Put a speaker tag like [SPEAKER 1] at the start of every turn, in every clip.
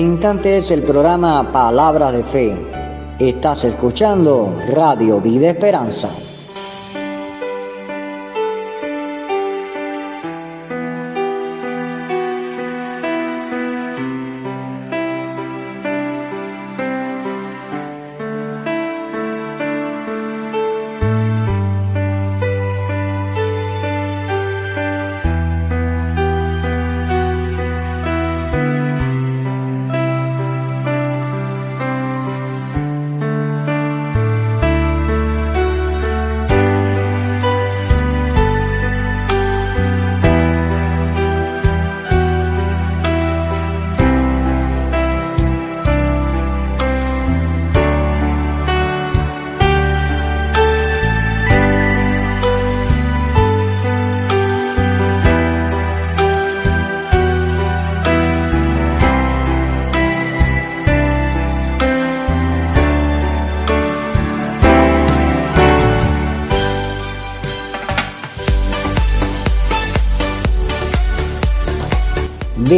[SPEAKER 1] Instantes el programa Palabras de Fe. Estás escuchando Radio Vida Esperanza.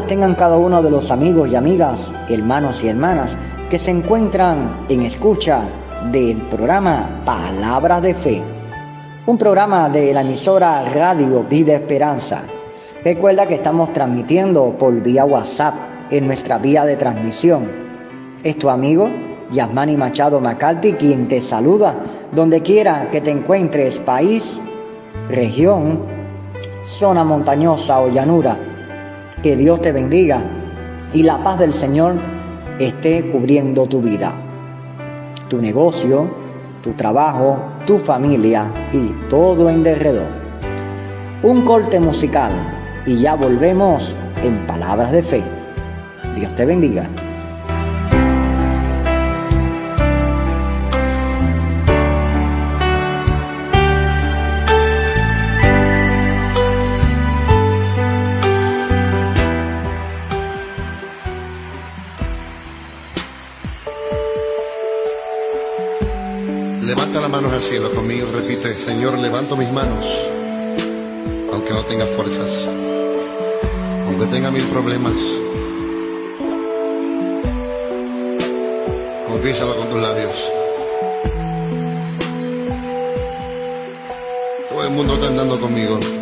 [SPEAKER 1] Tengan cada uno de los amigos y amigas, hermanos y hermanas que se encuentran en escucha del programa Palabras de Fe, un programa de la emisora Radio Vida Esperanza. Recuerda que estamos transmitiendo por vía WhatsApp en nuestra vía de transmisión. Es tu amigo Yasmani Machado Macalti quien te saluda donde quiera que te encuentres, país, región, zona montañosa o llanura que Dios te bendiga y la paz del Señor esté cubriendo tu vida, tu negocio, tu trabajo, tu familia y todo en derredor. Un corte musical y ya volvemos en palabras de fe. Dios te bendiga.
[SPEAKER 2] Manos al cielo conmigo, repite, Señor, levanto mis manos, aunque no tenga fuerzas, aunque tenga mil problemas. Confiésalo con tus labios. Todo el mundo está andando conmigo.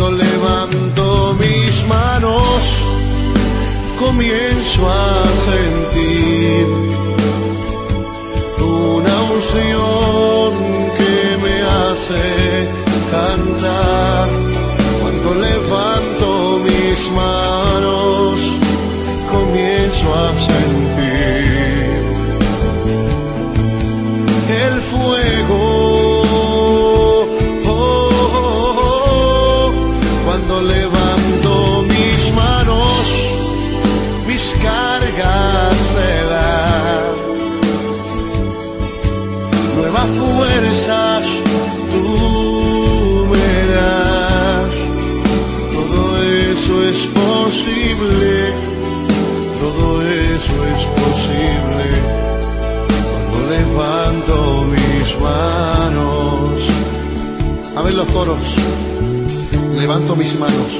[SPEAKER 2] Cuando levanto mis manos, comienzo a sentir una unción que me hace levanto mis manos.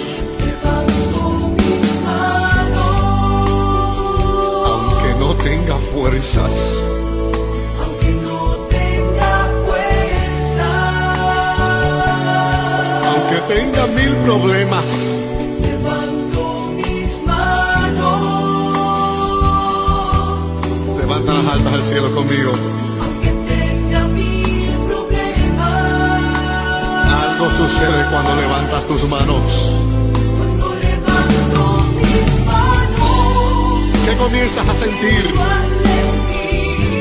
[SPEAKER 2] Aunque no tenga fuerzas.
[SPEAKER 3] aunque tenga
[SPEAKER 2] tenga mil problemas,
[SPEAKER 3] levanto mis manos,
[SPEAKER 2] levanta las altas al cielo conmigo. Sucede cuando levantas tus manos.
[SPEAKER 3] cuando levanto mis manos,
[SPEAKER 2] ¿Qué comienzas a sentir?
[SPEAKER 3] a sentir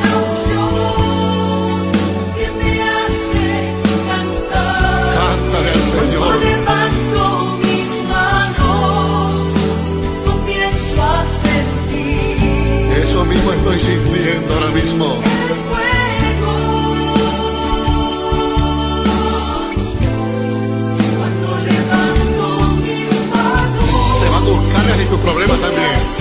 [SPEAKER 3] la unción que me hace cantar.
[SPEAKER 2] Cántale al
[SPEAKER 3] Cuando
[SPEAKER 2] Señor.
[SPEAKER 3] levanto mis manos, comienzo a sentir
[SPEAKER 2] Eso mismo estoy sintiendo ahora mismo. Tus problemas también.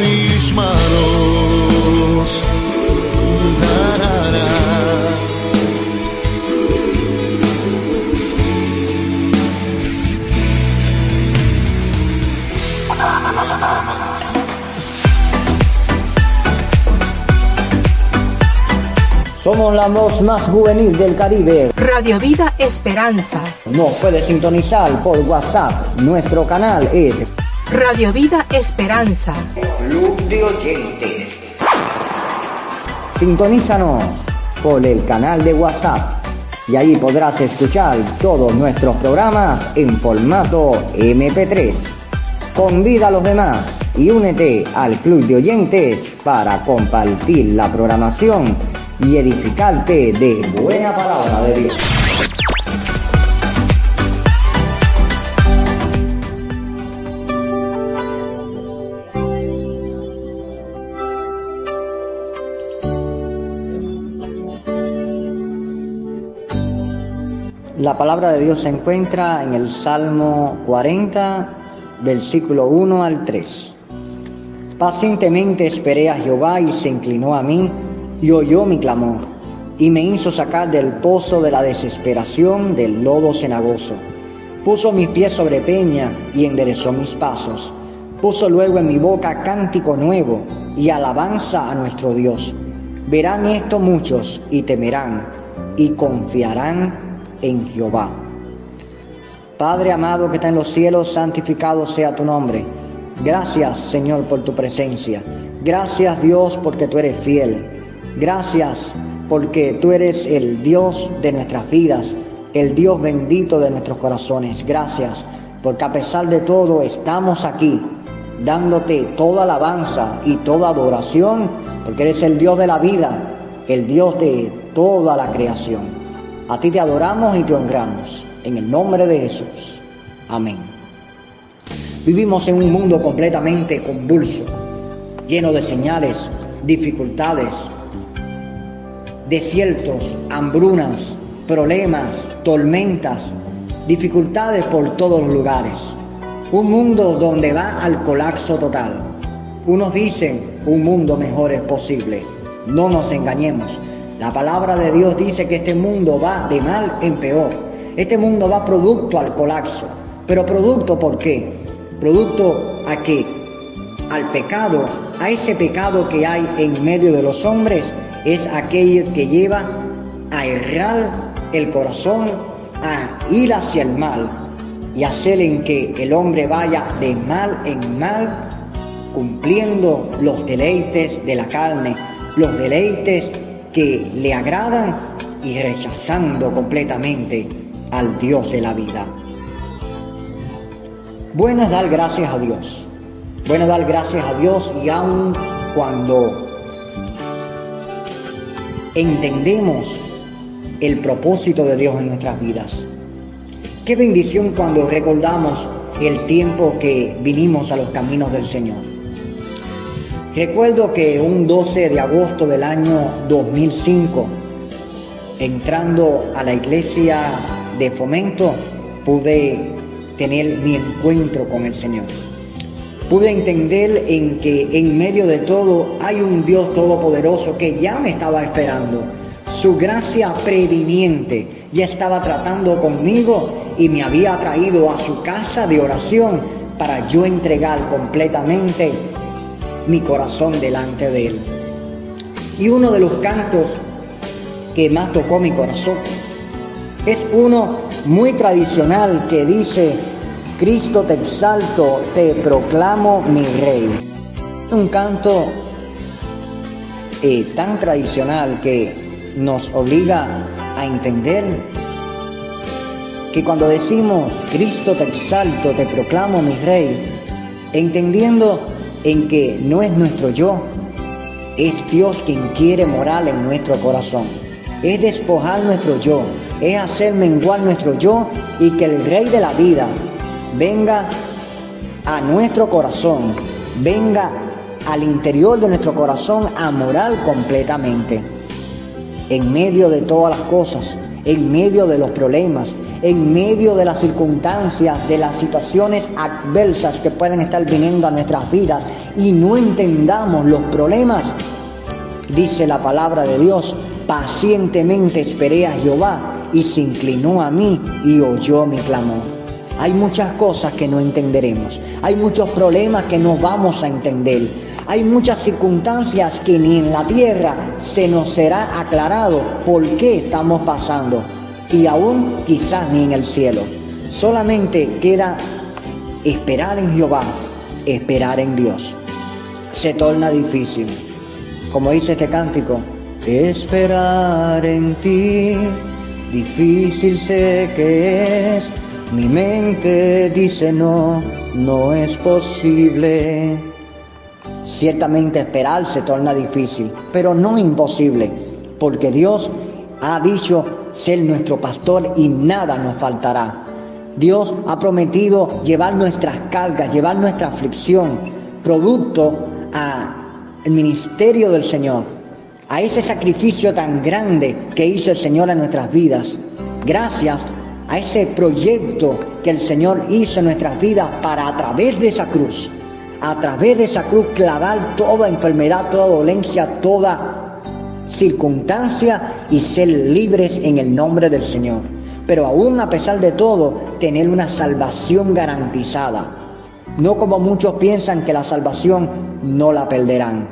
[SPEAKER 3] Mis manos.
[SPEAKER 1] Somos la voz más juvenil del Caribe.
[SPEAKER 4] Radio Vida Esperanza.
[SPEAKER 1] Nos puede sintonizar por WhatsApp. Nuestro canal es
[SPEAKER 4] Radio Vida Esperanza.
[SPEAKER 1] Club de Oyentes. Sintonízanos por el canal de WhatsApp y ahí podrás escuchar todos nuestros programas en formato MP3. Convida a los demás y únete al Club de Oyentes para compartir la programación y edificarte de buena palabra de Dios. La palabra de Dios se encuentra en el Salmo 40, versículo 1 al 3. Pacientemente esperé a Jehová y se inclinó a mí y oyó mi clamor y me hizo sacar del pozo de la desesperación del lodo cenagoso. Puso mis pies sobre peña y enderezó mis pasos. Puso luego en mi boca cántico nuevo y alabanza a nuestro Dios. Verán esto muchos y temerán y confiarán en Jehová. Padre amado que está en los cielos, santificado sea tu nombre. Gracias Señor por tu presencia. Gracias Dios porque tú eres fiel. Gracias porque tú eres el Dios de nuestras vidas, el Dios bendito de nuestros corazones. Gracias porque a pesar de todo estamos aquí dándote toda alabanza y toda adoración, porque eres el Dios de la vida, el Dios de toda la creación. A ti te adoramos y te honramos. En el nombre de Jesús. Amén. Vivimos en un mundo completamente convulso, lleno de señales, dificultades, desiertos, hambrunas, problemas, tormentas, dificultades por todos los lugares. Un mundo donde va al colapso total. Unos dicen un mundo mejor es posible. No nos engañemos. La palabra de Dios dice que este mundo va de mal en peor. Este mundo va producto al colapso. Pero producto por qué? Producto a qué? Al pecado, a ese pecado que hay en medio de los hombres, es aquello que lleva a errar el corazón, a ir hacia el mal y hacer en que el hombre vaya de mal en mal, cumpliendo los deleites de la carne, los deleites que le agradan y rechazando completamente al Dios de la vida. Bueno dar gracias a Dios. Bueno dar gracias a Dios y aun cuando entendemos el propósito de Dios en nuestras vidas. Qué bendición cuando recordamos el tiempo que vinimos a los caminos del Señor. Recuerdo que un 12 de agosto del año 2005, entrando a la iglesia de fomento, pude tener mi encuentro con el Señor. Pude entender en que en medio de todo hay un Dios todopoderoso que ya me estaba esperando. Su gracia previniente ya estaba tratando conmigo y me había traído a su casa de oración para yo entregar completamente mi corazón delante de Él. Y uno de los cantos que más tocó mi corazón es uno muy tradicional que dice, Cristo te exalto, te proclamo mi rey. Es un canto eh, tan tradicional que nos obliga a entender que cuando decimos Cristo te exalto, te proclamo mi rey, entendiendo en que no es nuestro yo, es Dios quien quiere morar en nuestro corazón. Es despojar nuestro yo, es hacer menguar nuestro yo y que el Rey de la vida venga a nuestro corazón, venga al interior de nuestro corazón a morar completamente. En medio de todas las cosas, en medio de los problemas, en medio de las circunstancias, de las situaciones adversas que pueden estar viniendo a nuestras vidas y no entendamos los problemas, dice la palabra de Dios, pacientemente esperé a Jehová y se inclinó a mí y oyó mi clamor. Hay muchas cosas que no entenderemos, hay muchos problemas que no vamos a entender, hay muchas circunstancias que ni en la tierra se nos será aclarado por qué estamos pasando y aún quizás ni en el cielo. Solamente queda esperar en Jehová, esperar en Dios. Se torna difícil. Como dice este cántico, esperar en ti, difícil sé que es mi mente dice no, no es posible. Ciertamente esperar se torna difícil, pero no imposible, porque Dios ha dicho ser nuestro pastor y nada nos faltará. Dios ha prometido llevar nuestras cargas, llevar nuestra aflicción, producto al ministerio del Señor, a ese sacrificio tan grande que hizo el Señor en nuestras vidas. Gracias a ese proyecto que el Señor hizo en nuestras vidas para a través de esa cruz, a través de esa cruz clavar toda enfermedad, toda dolencia, toda circunstancia y ser libres en el nombre del Señor. Pero aún a pesar de todo, tener una salvación garantizada. No como muchos piensan que la salvación no la perderán.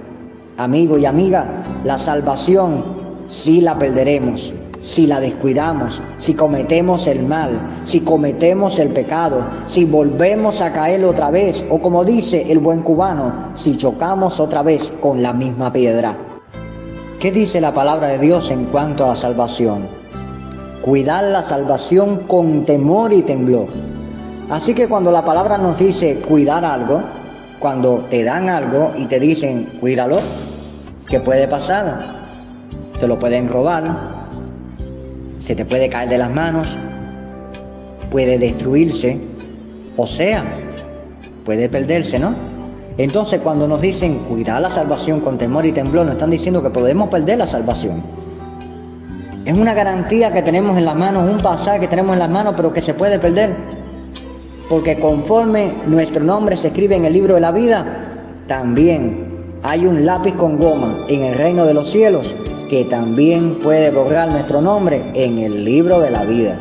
[SPEAKER 1] Amigo y amiga, la salvación sí la perderemos, si la descuidamos, si cometemos el mal, si cometemos el pecado, si volvemos a caer otra vez, o como dice el buen cubano, si chocamos otra vez con la misma piedra. ¿Qué dice la palabra de Dios en cuanto a la salvación? Cuidar la salvación con temor y temblor. Así que cuando la palabra nos dice cuidar algo, cuando te dan algo y te dicen cuídalo, ¿qué puede pasar? te lo pueden robar, se te puede caer de las manos, puede destruirse, o sea, puede perderse, ¿no? Entonces cuando nos dicen cuidar la salvación con temor y temblor, nos están diciendo que podemos perder la salvación. Es una garantía que tenemos en las manos, un pasaje que tenemos en las manos, pero que se puede perder. Porque conforme nuestro nombre se escribe en el libro de la vida, también hay un lápiz con goma en el reino de los cielos que también puede borrar nuestro nombre en el libro de la vida.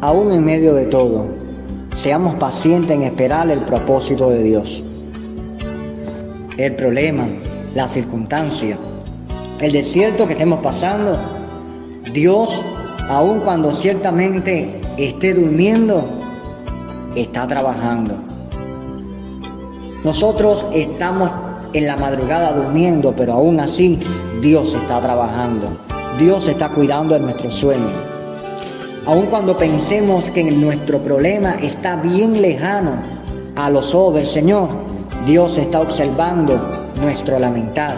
[SPEAKER 1] Aún en medio de todo, seamos pacientes en esperar el propósito de Dios. El problema, la circunstancia, el desierto que estemos pasando, Dios, aun cuando ciertamente esté durmiendo, está trabajando. Nosotros estamos en la madrugada durmiendo, pero aún así Dios está trabajando. Dios está cuidando de nuestro sueño. Aun cuando pensemos que nuestro problema está bien lejano a los ojos del Señor, Dios está observando nuestro lamentar.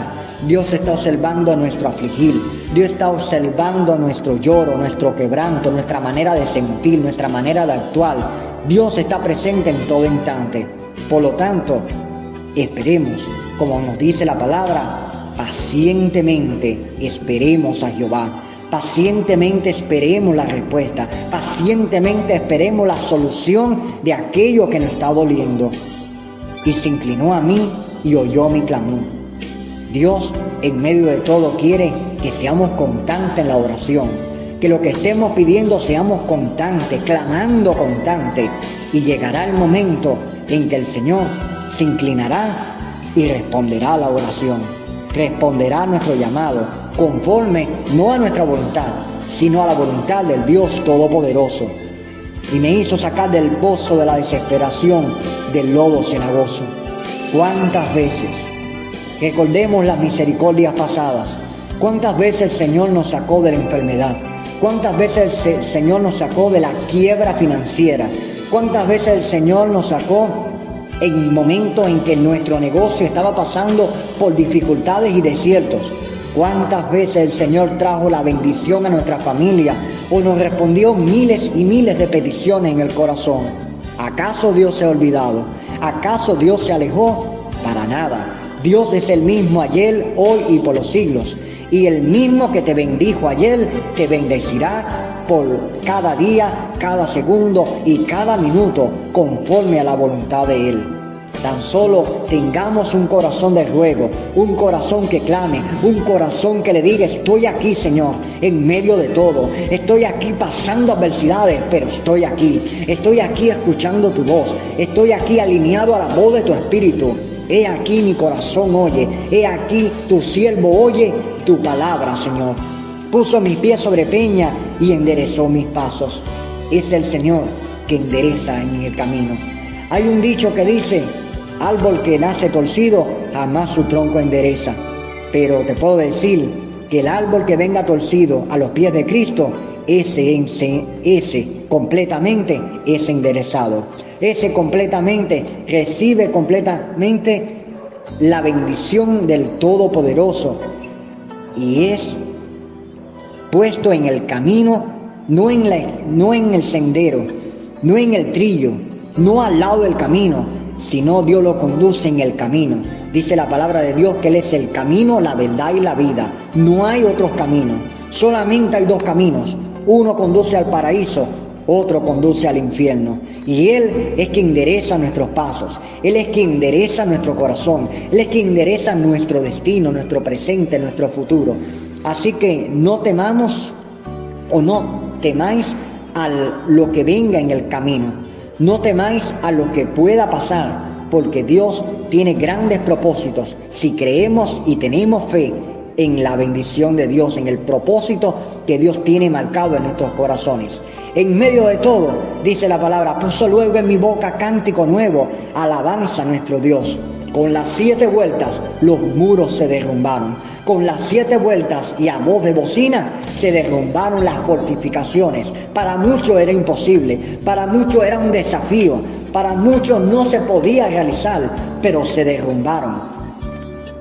[SPEAKER 1] Dios está observando nuestro afligir. Dios está observando nuestro lloro, nuestro quebranto, nuestra manera de sentir, nuestra manera de actuar. Dios está presente en todo instante. Por lo tanto, esperemos como nos dice la palabra, pacientemente esperemos a Jehová. Pacientemente esperemos la respuesta. Pacientemente esperemos la solución de aquello que nos está doliendo. Y se inclinó a mí y oyó mi clamor. Dios en medio de todo quiere que seamos constantes en la oración. Que lo que estemos pidiendo seamos constantes, clamando constantes. Y llegará el momento en que el Señor se inclinará y responderá a la oración, responderá a nuestro llamado, conforme no a nuestra voluntad, sino a la voluntad del Dios Todopoderoso. Y me hizo sacar del pozo de la desesperación, del lodo cenagoso. ¿Cuántas veces? Recordemos las misericordias pasadas. ¿Cuántas veces el Señor nos sacó de la enfermedad? ¿Cuántas veces el Señor nos sacó de la quiebra financiera? ¿Cuántas veces el Señor nos sacó en momentos en que nuestro negocio estaba pasando por dificultades y desiertos. ¿Cuántas veces el Señor trajo la bendición a nuestra familia o nos respondió miles y miles de peticiones en el corazón? ¿Acaso Dios se ha olvidado? ¿Acaso Dios se alejó? Para nada. Dios es el mismo ayer, hoy y por los siglos. Y el mismo que te bendijo ayer, te bendecirá por cada día, cada segundo y cada minuto, conforme a la voluntad de Él. Tan solo tengamos un corazón de ruego, un corazón que clame, un corazón que le diga, estoy aquí Señor, en medio de todo. Estoy aquí pasando adversidades, pero estoy aquí. Estoy aquí escuchando tu voz. Estoy aquí alineado a la voz de tu espíritu. He aquí mi corazón oye. He aquí tu siervo oye tu palabra, Señor. Puso mis pies sobre peña y enderezó mis pasos. Es el Señor que endereza en el camino. Hay un dicho que dice, Árbol que nace torcido, jamás su tronco endereza. Pero te puedo decir que el árbol que venga torcido a los pies de Cristo, ese, ese, ese completamente es enderezado. Ese completamente recibe completamente la bendición del Todopoderoso y es puesto en el camino, no en, la, no en el sendero, no en el trillo, no al lado del camino, sino Dios lo conduce en el camino. Dice la palabra de Dios que Él es el camino, la verdad y la vida. No hay otros caminos, solamente hay dos caminos. Uno conduce al paraíso, otro conduce al infierno. Y Él es quien endereza nuestros pasos, Él es quien endereza nuestro corazón, Él es quien endereza nuestro destino, nuestro presente, nuestro futuro. Así que no temamos o no temáis a lo que venga en el camino, no temáis a lo que pueda pasar, porque Dios tiene grandes propósitos si creemos y tenemos fe en la bendición de Dios, en el propósito que Dios tiene marcado en nuestros corazones. En medio de todo, dice la palabra, puso luego en mi boca cántico nuevo, alabanza a nuestro Dios. Con las siete vueltas los muros se derrumbaron. Con las siete vueltas y a voz de bocina se derrumbaron las fortificaciones. Para muchos era imposible, para muchos era un desafío, para muchos no se podía realizar, pero se derrumbaron.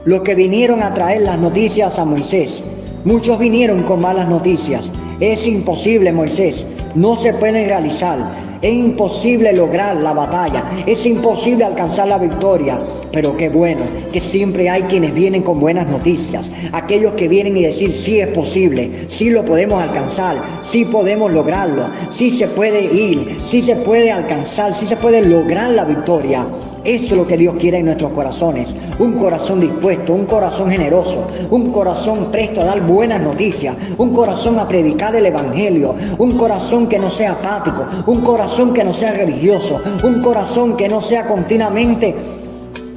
[SPEAKER 1] Los que vinieron a traer las noticias a Moisés, Muchos vinieron con malas noticias. Es imposible, Moisés. No se pueden realizar. Es imposible lograr la batalla, es imposible alcanzar la victoria, pero qué bueno que siempre hay quienes vienen con buenas noticias, aquellos que vienen y decir sí es posible, sí lo podemos alcanzar, sí podemos lograrlo, sí se puede ir, sí se puede alcanzar, sí se puede lograr la victoria. Eso es lo que Dios quiere en nuestros corazones. Un corazón dispuesto, un corazón generoso, un corazón presto a dar buenas noticias, un corazón a predicar el Evangelio, un corazón que no sea apático, un corazón que no sea religioso, un corazón que no sea continuamente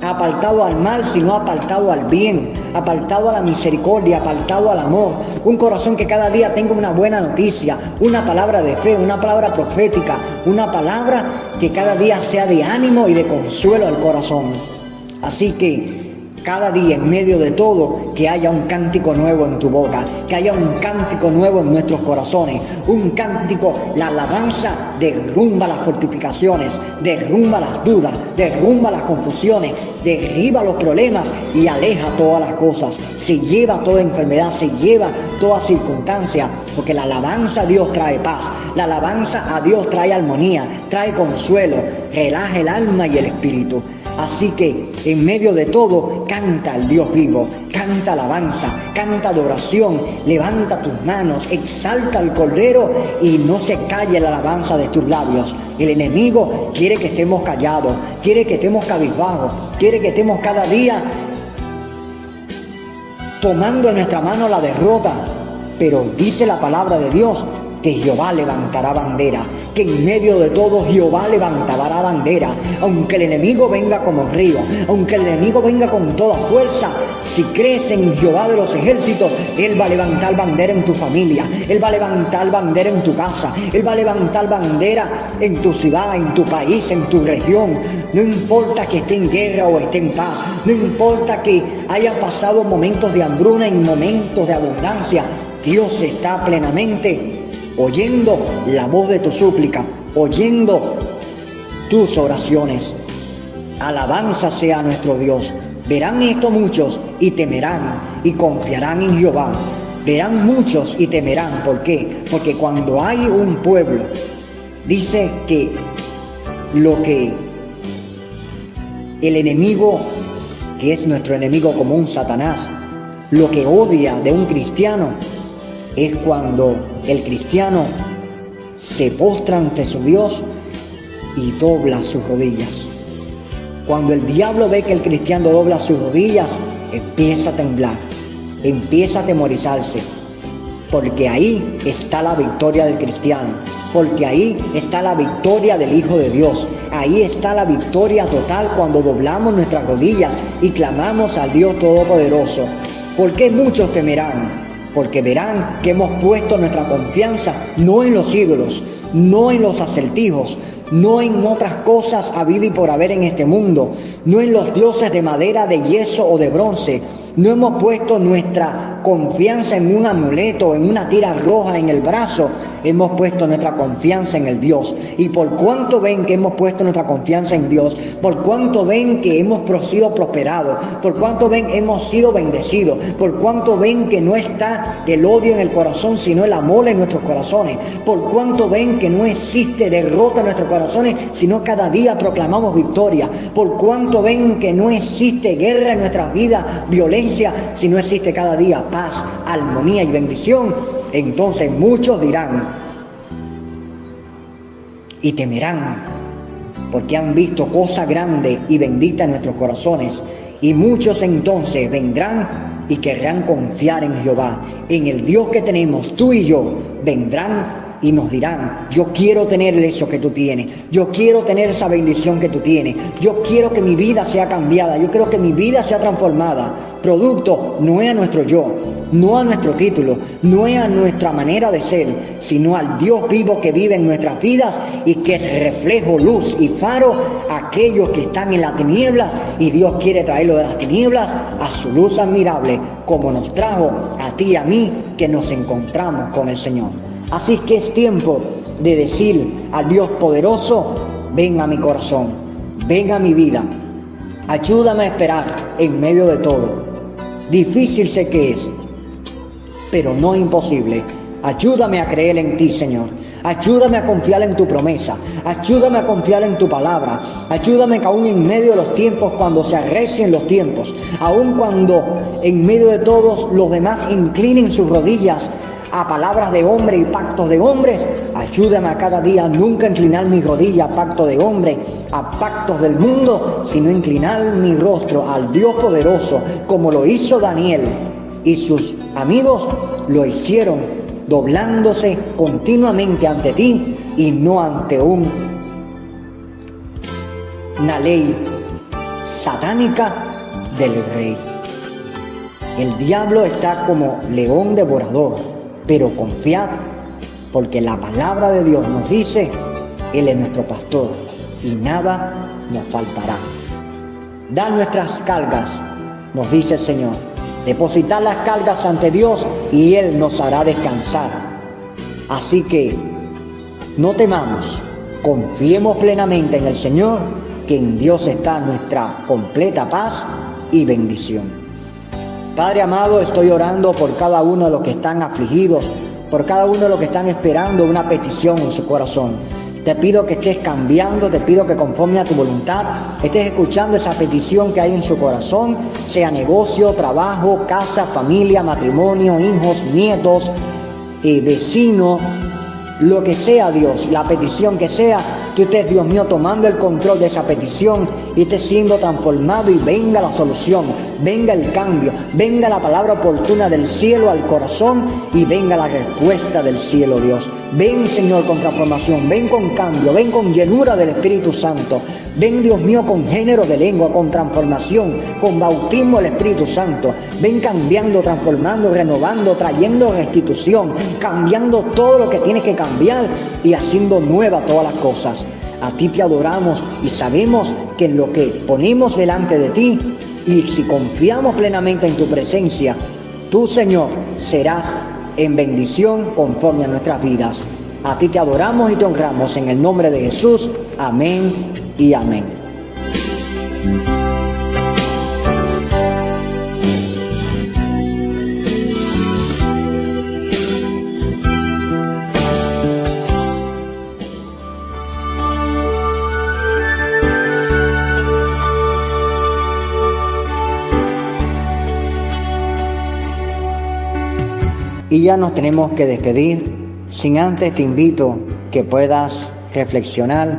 [SPEAKER 1] apartado al mal, sino apartado al bien, apartado a la misericordia, apartado al amor. Un corazón que cada día tenga una buena noticia, una palabra de fe, una palabra profética, una palabra que cada día sea de ánimo y de consuelo al corazón. Así que cada día en medio de todo, que haya un cántico nuevo en tu boca, que haya un cántico nuevo en nuestros corazones, un cántico, la alabanza derrumba las fortificaciones, derrumba las dudas, derrumba las confusiones, derriba los problemas y aleja todas las cosas, se lleva toda enfermedad, se lleva toda circunstancia, porque la alabanza a Dios trae paz, la alabanza a Dios trae armonía, trae consuelo, relaja el alma y el espíritu. Así que en medio de todo, canta al Dios vivo, canta alabanza, canta adoración, levanta tus manos, exalta al Cordero y no se calle la alabanza de tus labios. El enemigo quiere que estemos callados, quiere que estemos cabizbajos, quiere que estemos cada día tomando en nuestra mano la derrota. Pero dice la palabra de Dios que Jehová levantará bandera, que en medio de todo Jehová levantará bandera, aunque el enemigo venga como río, aunque el enemigo venga con toda fuerza, si crees en Jehová de los ejércitos, Él va a levantar bandera en tu familia, Él va a levantar bandera en tu casa, Él va a levantar bandera en tu ciudad, en tu país, en tu región. No importa que esté en guerra o esté en paz, no importa que haya pasado momentos de hambruna y momentos de abundancia, Dios está plenamente oyendo la voz de tu súplica, oyendo tus oraciones. Alabanza sea nuestro Dios. Verán esto muchos y temerán y confiarán en Jehová. Verán muchos y temerán. ¿Por qué? Porque cuando hay un pueblo, dice que lo que el enemigo, que es nuestro enemigo común, Satanás, lo que odia de un cristiano es cuando el cristiano se postra ante su Dios y dobla sus rodillas. Cuando el diablo ve que el cristiano dobla sus rodillas, empieza a temblar, empieza a atemorizarse, porque ahí está la victoria del cristiano, porque ahí está la victoria del Hijo de Dios, ahí está la victoria total cuando doblamos nuestras rodillas y clamamos al Dios Todopoderoso. ¿Por qué muchos temerán? Porque verán que hemos puesto nuestra confianza no en los ídolos, no en los acertijos, no en otras cosas habido y por haber en este mundo, no en los dioses de madera, de yeso o de bronce, no hemos puesto nuestra confianza en un amuleto, en una tira roja en el brazo, hemos puesto nuestra confianza en el Dios. Y por cuánto ven que hemos puesto nuestra confianza en Dios, por cuánto ven que hemos sido prosperados, por cuánto ven hemos sido bendecidos, por cuánto ven que no está el odio en el corazón, sino el amor en nuestros corazones, por cuánto ven que no existe derrota en nuestros corazones, sino cada día proclamamos victoria, por cuánto ven que no existe guerra en nuestras vidas, violencia, si no existe cada día paz, armonía y bendición, entonces muchos dirán y temerán, porque han visto cosa grande y bendita en nuestros corazones. Y muchos entonces vendrán y querrán confiar en Jehová, en el Dios que tenemos, tú y yo, vendrán y nos dirán, yo quiero tener eso que tú tienes, yo quiero tener esa bendición que tú tienes, yo quiero que mi vida sea cambiada, yo quiero que mi vida sea transformada. Producto no es nuestro yo, no a nuestro título, no es a nuestra manera de ser, sino al Dios vivo que vive en nuestras vidas y que es reflejo, luz y faro a aquellos que están en las tinieblas y Dios quiere traerlo de las tinieblas a su luz admirable, como nos trajo a ti y a mí que nos encontramos con el Señor. Así que es tiempo de decir al Dios poderoso, ven a mi corazón, ven a mi vida, ayúdame a esperar en medio de todo. Difícil sé que es, pero no imposible. Ayúdame a creer en ti, Señor. Ayúdame a confiar en tu promesa. Ayúdame a confiar en tu palabra. Ayúdame que aún en medio de los tiempos, cuando se arrecien los tiempos, aún cuando en medio de todos los demás inclinen sus rodillas a palabras de hombre y pactos de hombres, ayúdame a cada día nunca inclinar mi rodilla a pacto de hombre, a pactos del mundo, sino inclinar mi rostro al Dios poderoso, como lo hizo Daniel y sus amigos lo hicieron doblándose continuamente ante ti y no ante un, una ley satánica del rey. El diablo está como león devorador, pero confiad, porque la palabra de Dios nos dice, Él es nuestro pastor y nada nos faltará. Da nuestras cargas, nos dice el Señor, depositar las cargas ante Dios y Él nos hará descansar. Así que no temamos, confiemos plenamente en el Señor, que en Dios está nuestra completa paz y bendición. Padre amado, estoy orando por cada uno de los que están afligidos, por cada uno de los que están esperando una petición en su corazón. Te pido que estés cambiando, te pido que conforme a tu voluntad estés escuchando esa petición que hay en su corazón, sea negocio, trabajo, casa, familia, matrimonio, hijos, nietos, eh, vecino, lo que sea Dios, la petición que sea, que usted, Dios mío, tomando el control de esa petición y esté siendo transformado y venga la solución, venga el cambio, venga la palabra oportuna del cielo al corazón y venga la respuesta del cielo, Dios. Ven, Señor, con transformación, ven con cambio, ven con llenura del Espíritu Santo. Ven, Dios mío, con género de lengua, con transformación, con bautismo del Espíritu Santo. Ven cambiando, transformando, renovando, trayendo restitución, cambiando todo lo que tiene que cambiar y haciendo nueva todas las cosas. A ti te adoramos y sabemos que en lo que ponemos delante de ti y si confiamos plenamente en tu presencia, tú, Señor, serás en bendición conforme a nuestras vidas. A ti te adoramos y te honramos en el nombre de Jesús. Amén y amén. Y ya nos tenemos que despedir. Sin antes te invito que puedas reflexionar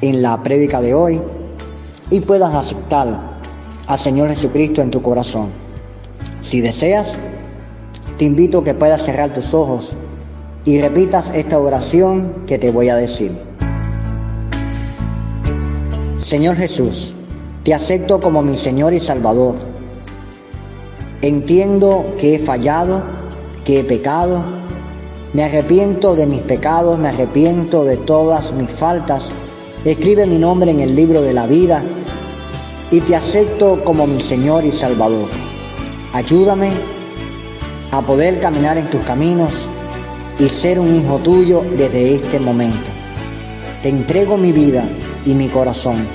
[SPEAKER 1] en la prédica de hoy y puedas aceptar al Señor Jesucristo en tu corazón. Si deseas, te invito a que puedas cerrar tus ojos y repitas esta oración que te voy a decir. Señor Jesús, te acepto como mi Señor y Salvador. Entiendo que he fallado que he pecado. Me arrepiento de mis pecados, me arrepiento de todas mis faltas. Escribe mi nombre en el libro de la vida y te acepto como mi Señor y Salvador. Ayúdame a poder caminar en tus caminos y ser un hijo tuyo desde este momento. Te entrego mi vida y mi corazón.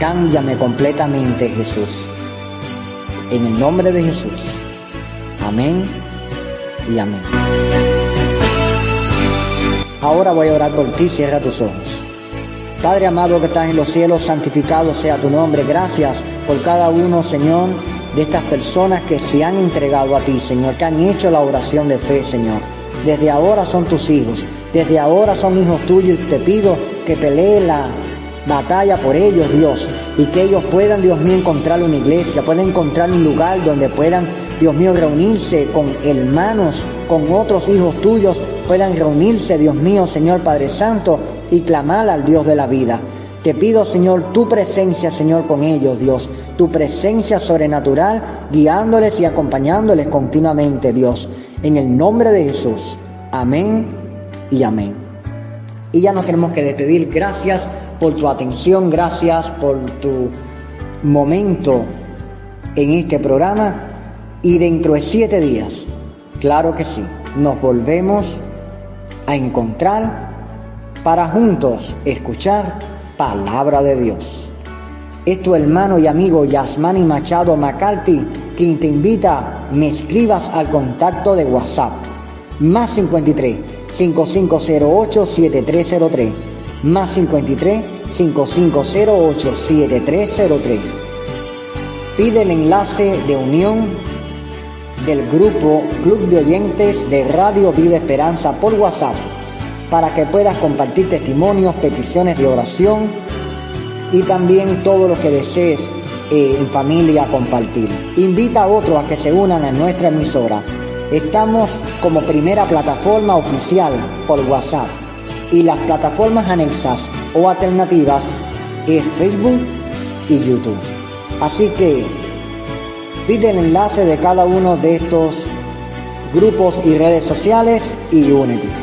[SPEAKER 1] Cámbiame completamente, Jesús. En el nombre de Jesús. Amén y amén. Ahora voy a orar por ti, cierra tus ojos. Padre amado que estás en los cielos, santificado sea tu nombre. Gracias por cada uno, Señor, de estas personas que se han entregado a ti, Señor, que han hecho la oración de fe, Señor. Desde ahora son tus hijos, desde ahora son hijos tuyos y te pido que pelee la batalla por ellos, Dios, y que ellos puedan, Dios mío, encontrar una iglesia, puedan encontrar un lugar donde puedan Dios mío, reunirse con hermanos, con otros hijos tuyos, puedan reunirse, Dios mío, Señor Padre Santo, y clamar al Dios de la vida. Te pido, Señor, tu presencia, Señor, con ellos, Dios, tu presencia sobrenatural, guiándoles y acompañándoles continuamente, Dios, en el nombre de Jesús. Amén y amén. Y ya nos tenemos que despedir. Gracias por tu atención, gracias por tu momento en este programa y dentro de siete días, claro que sí, nos volvemos a encontrar para juntos escuchar palabra de Dios. Es tu hermano y amigo Yasmani Machado McCarthy quien te invita me escribas al contacto de WhatsApp. Más 53 5508 7303 más 53 5508 7303 pide el enlace de unión del grupo Club de Oyentes de Radio Vida Esperanza por WhatsApp para que puedas compartir testimonios, peticiones de oración y también todo lo que desees eh, en familia compartir. Invita a otros a que se unan a nuestra emisora. Estamos como primera plataforma oficial por WhatsApp y las plataformas anexas o alternativas es Facebook y YouTube. Así que pide el enlace de cada uno de estos grupos y redes sociales y únete.